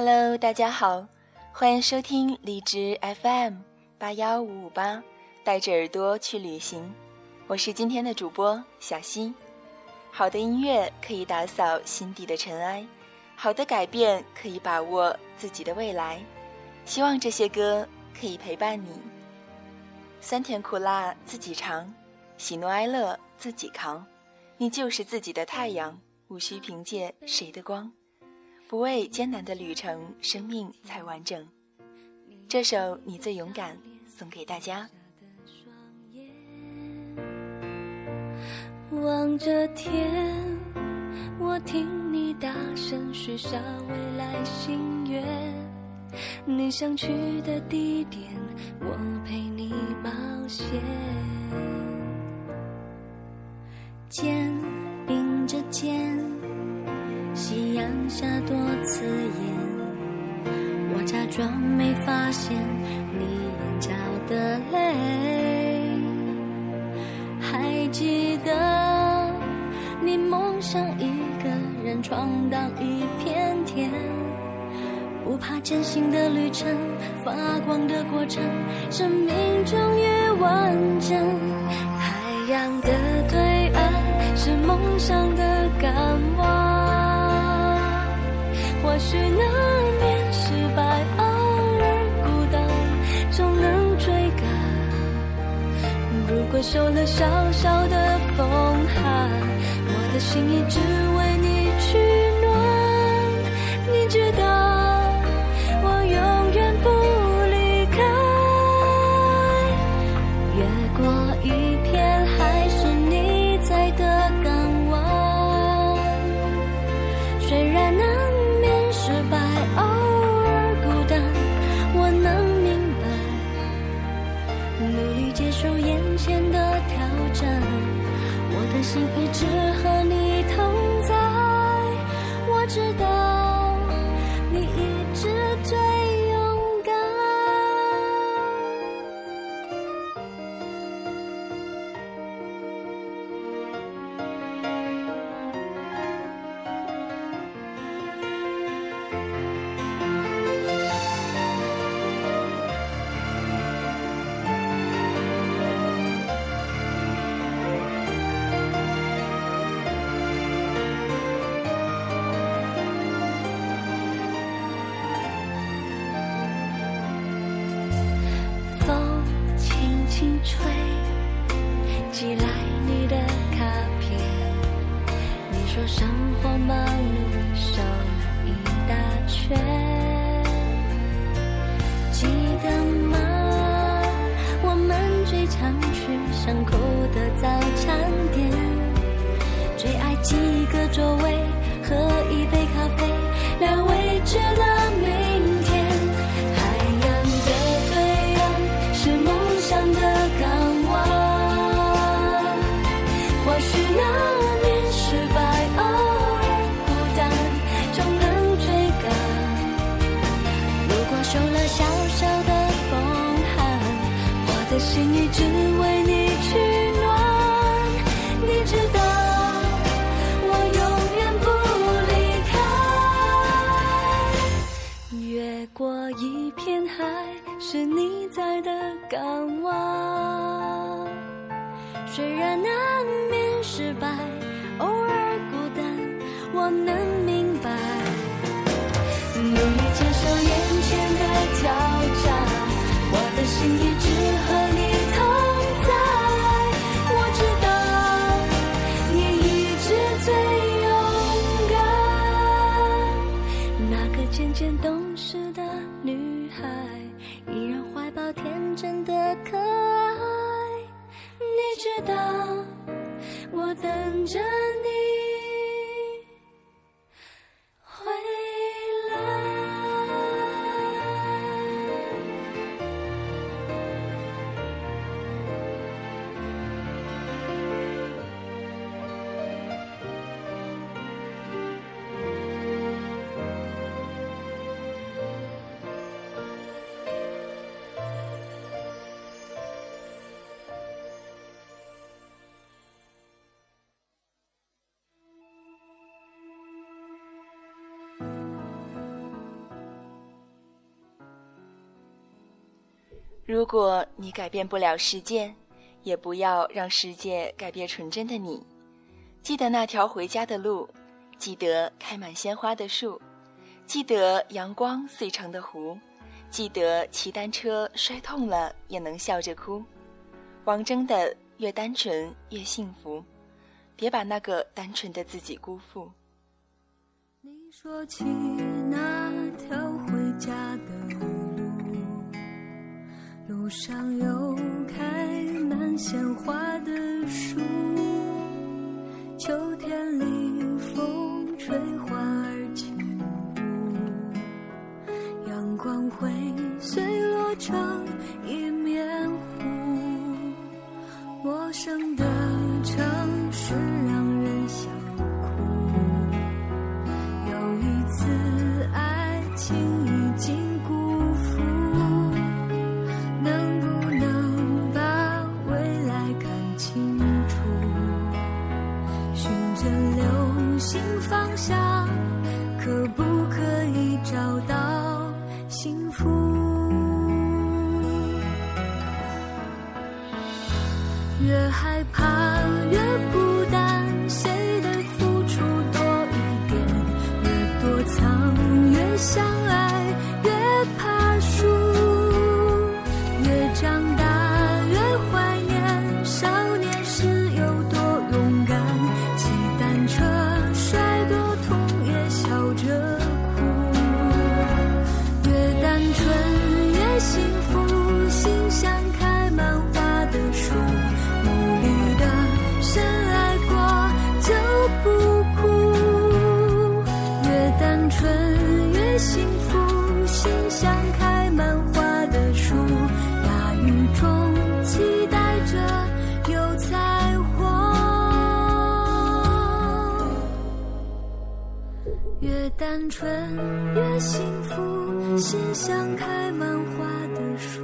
Hello，大家好，欢迎收听荔枝 FM 八幺五五八，带着耳朵去旅行。我是今天的主播小溪。好的音乐可以打扫心底的尘埃，好的改变可以把握自己的未来。希望这些歌可以陪伴你。酸甜苦辣自己尝，喜怒哀乐自己扛。你就是自己的太阳，无需凭借谁的光。不畏艰难的旅程，生命才完整。这首《你最勇敢》送给大家。望着天，我听你大声许下未来心愿。你想去的地点，我陪你冒险。肩并着肩，夕阳下多刺眼。我假装没发现你眼角的泪，还记得你梦想一个人闯荡一片天，不怕艰辛的旅程，发光的过程，生命终于完整。海洋的对岸是梦想的港湾，或许难免失败，偶尔孤单，总能追赶。如果受了小小的风寒，我的心一直虽然难免失败，偶尔孤单，我能明白。努力接受眼前的挑战，我的心着如果你改变不了世界，也不要让世界改变纯真的你。记得那条回家的路，记得开满鲜花的树，记得阳光碎成的湖，记得骑单车摔痛了也能笑着哭。王铮的“越单纯越幸福”，别把那个单纯的自己辜负。你说起路上有开满鲜花的树，秋天里风吹花儿轻舞，阳光会碎落成一面湖，陌生的城。越单纯越幸福，心像开满花的树。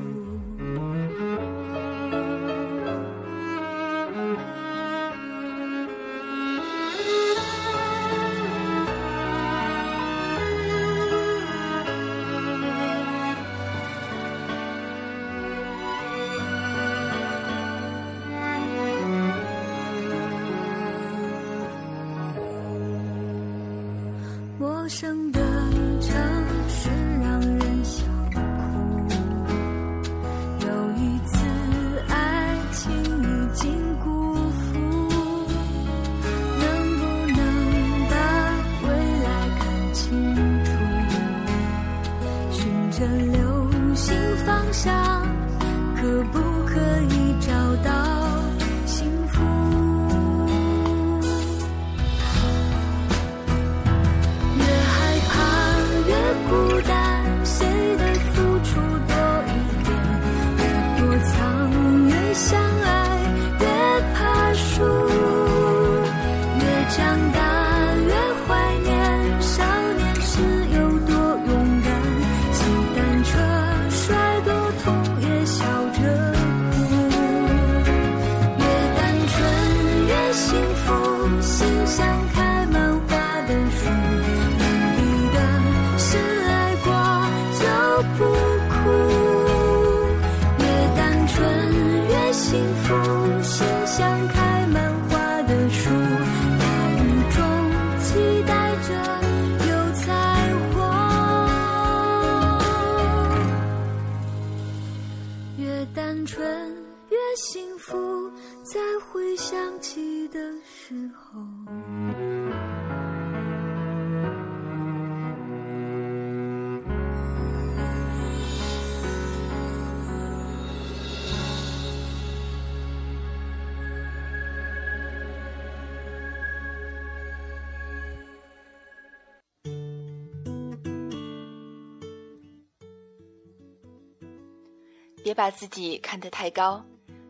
别把自己看得太高，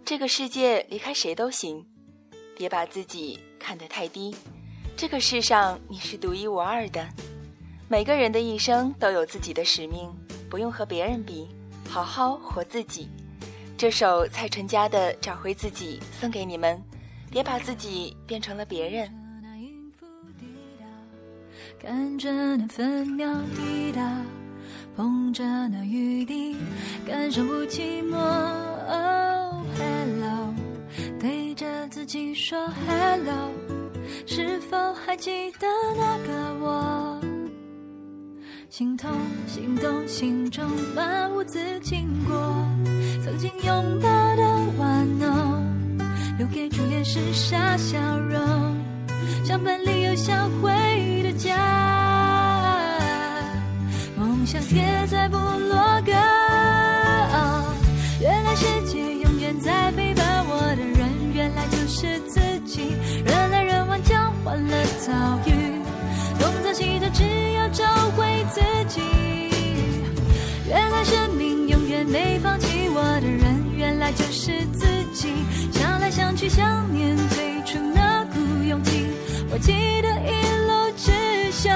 这个世界离开谁都行；别把自己看得太低，这个世上你是独一无二的。每个人的一生都有自己的使命，不用和别人比，好好活自己。这首蔡淳佳的《找回自己》送给你们，别把自己变成了别人。那音符滴答，看着那分秒滴答，碰着那雨滴，感受不寂寞。Hello，对着自己说 Hello，是否还记得那个我？心痛，心动，心中漫无止经过，曾经拥抱的玩偶，留给初恋时傻笑容，相伴里有销毁的家，像贴在部落格。原来世界永远在陪伴我的人，原来就是自己，人来人往交换了遭遇。东走西走，只要找回自己。原来生命永远没放弃我的人，原来就是自己。想来想去，想念最初那股勇气。我记得一路只想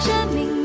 生命。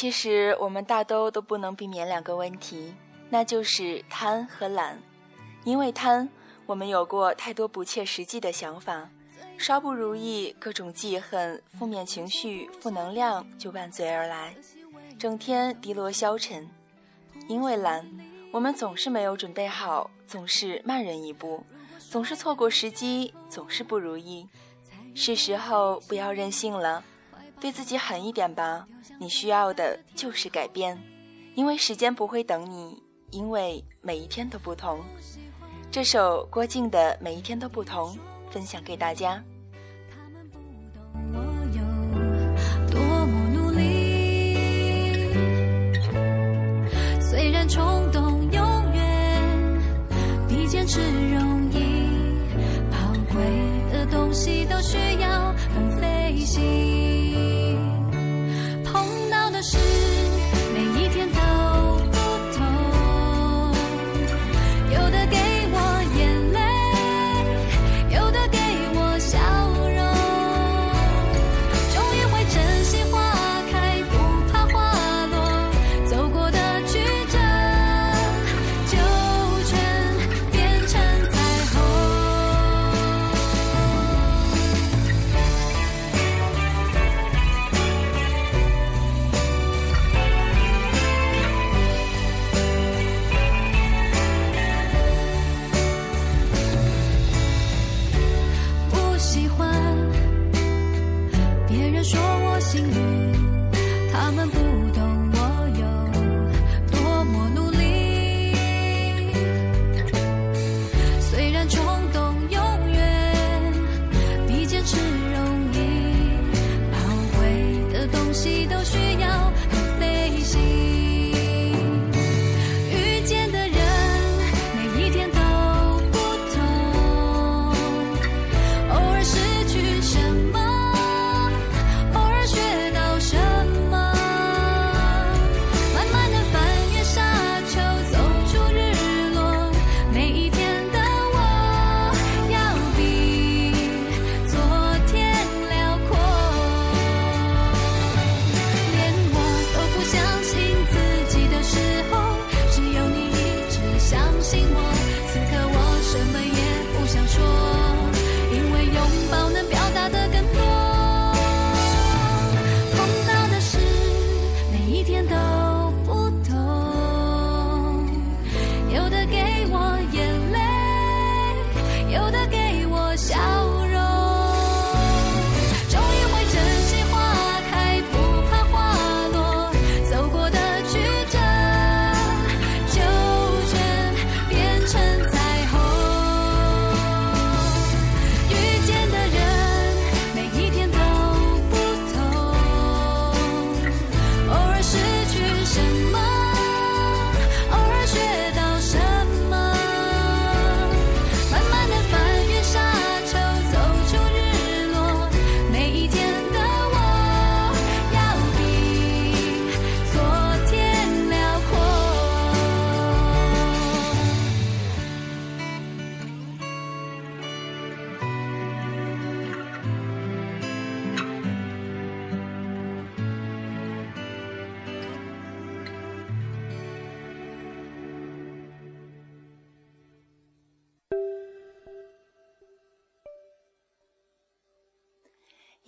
其实我们大都都不能避免两个问题，那就是贪和懒。因为贪，我们有过太多不切实际的想法。稍不如意，各种记恨、负面情绪、负能量就伴随而来，整天低落消沉。因为懒，我们总是没有准备好，总是慢人一步，总是错过时机，总是不如意。是时候不要任性了，对自己狠一点吧。你需要的就是改变，因为时间不会等你，因为每一天都不同。这首郭靖的《每一天都不同》分享给大家。是容易，宝贵的东西都需要很费心。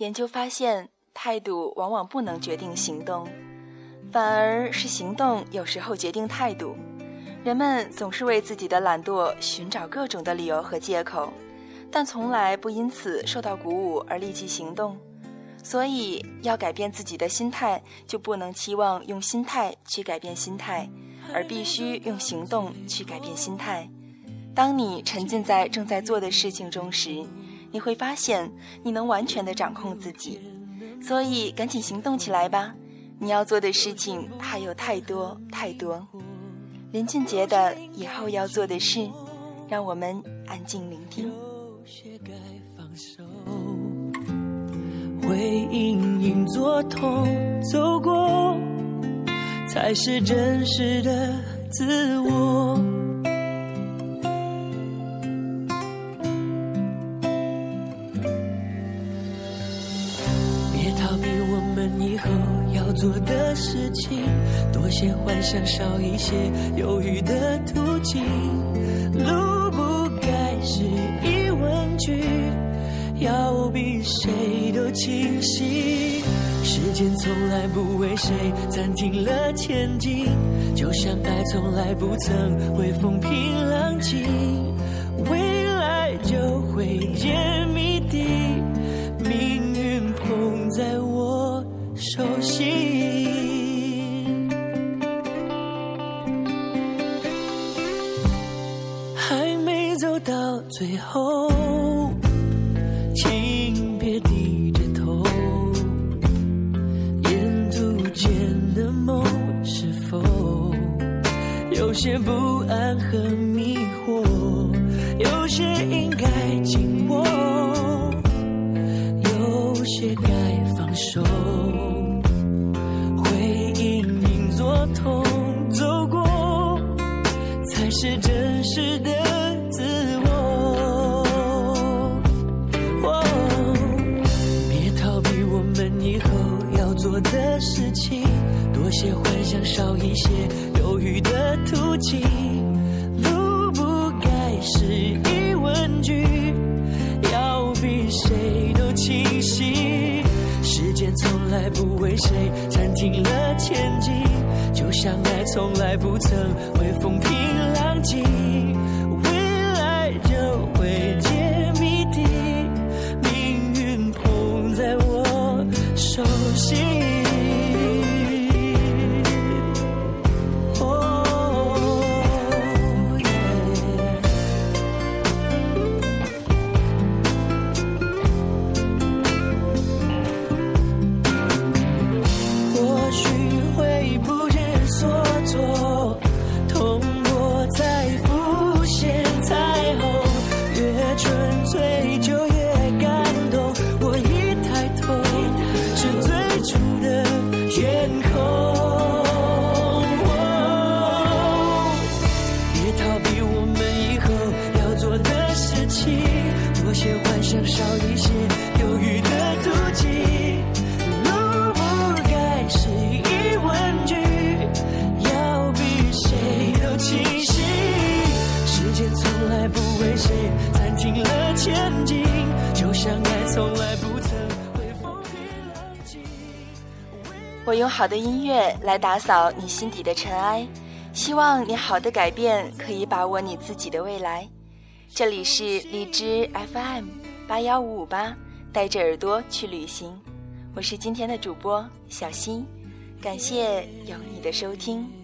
研究发现，态度往往不能决定行动，反而是行动有时候决定态度。人们总是为自己的懒惰寻找各种的理由和借口，但从来不因此受到鼓舞而立即行动。所以，要改变自己的心态，就不能期望用心态去改变心态，而必须用行动去改变心态。当你沉浸在正在做的事情中时，你会发现，你能完全的掌控自己，所以赶紧行动起来吧！你要做的事情还有太多太多。林俊杰的以后要做的事，让我们安静聆听。会隐隐作痛，走过才是真实的自我。做的事情多些幻想，少一些犹豫的途径。路不该是疑问句，要比谁都清晰。时间从来不为谁暂停了前进，就像爱从来不曾会风平浪静。未来就会的事情多些幻想少一些犹豫的途径，路不该是疑问句，要比谁都清晰。时间从来不为谁暂停了前进，就像爱从来不曾会风平浪静。she 我用好的音乐来打扫你心底的尘埃，希望你好的改变可以把握你自己的未来。这里是荔枝 FM 八幺五五八，带着耳朵去旅行。我是今天的主播小新，感谢有你的收听。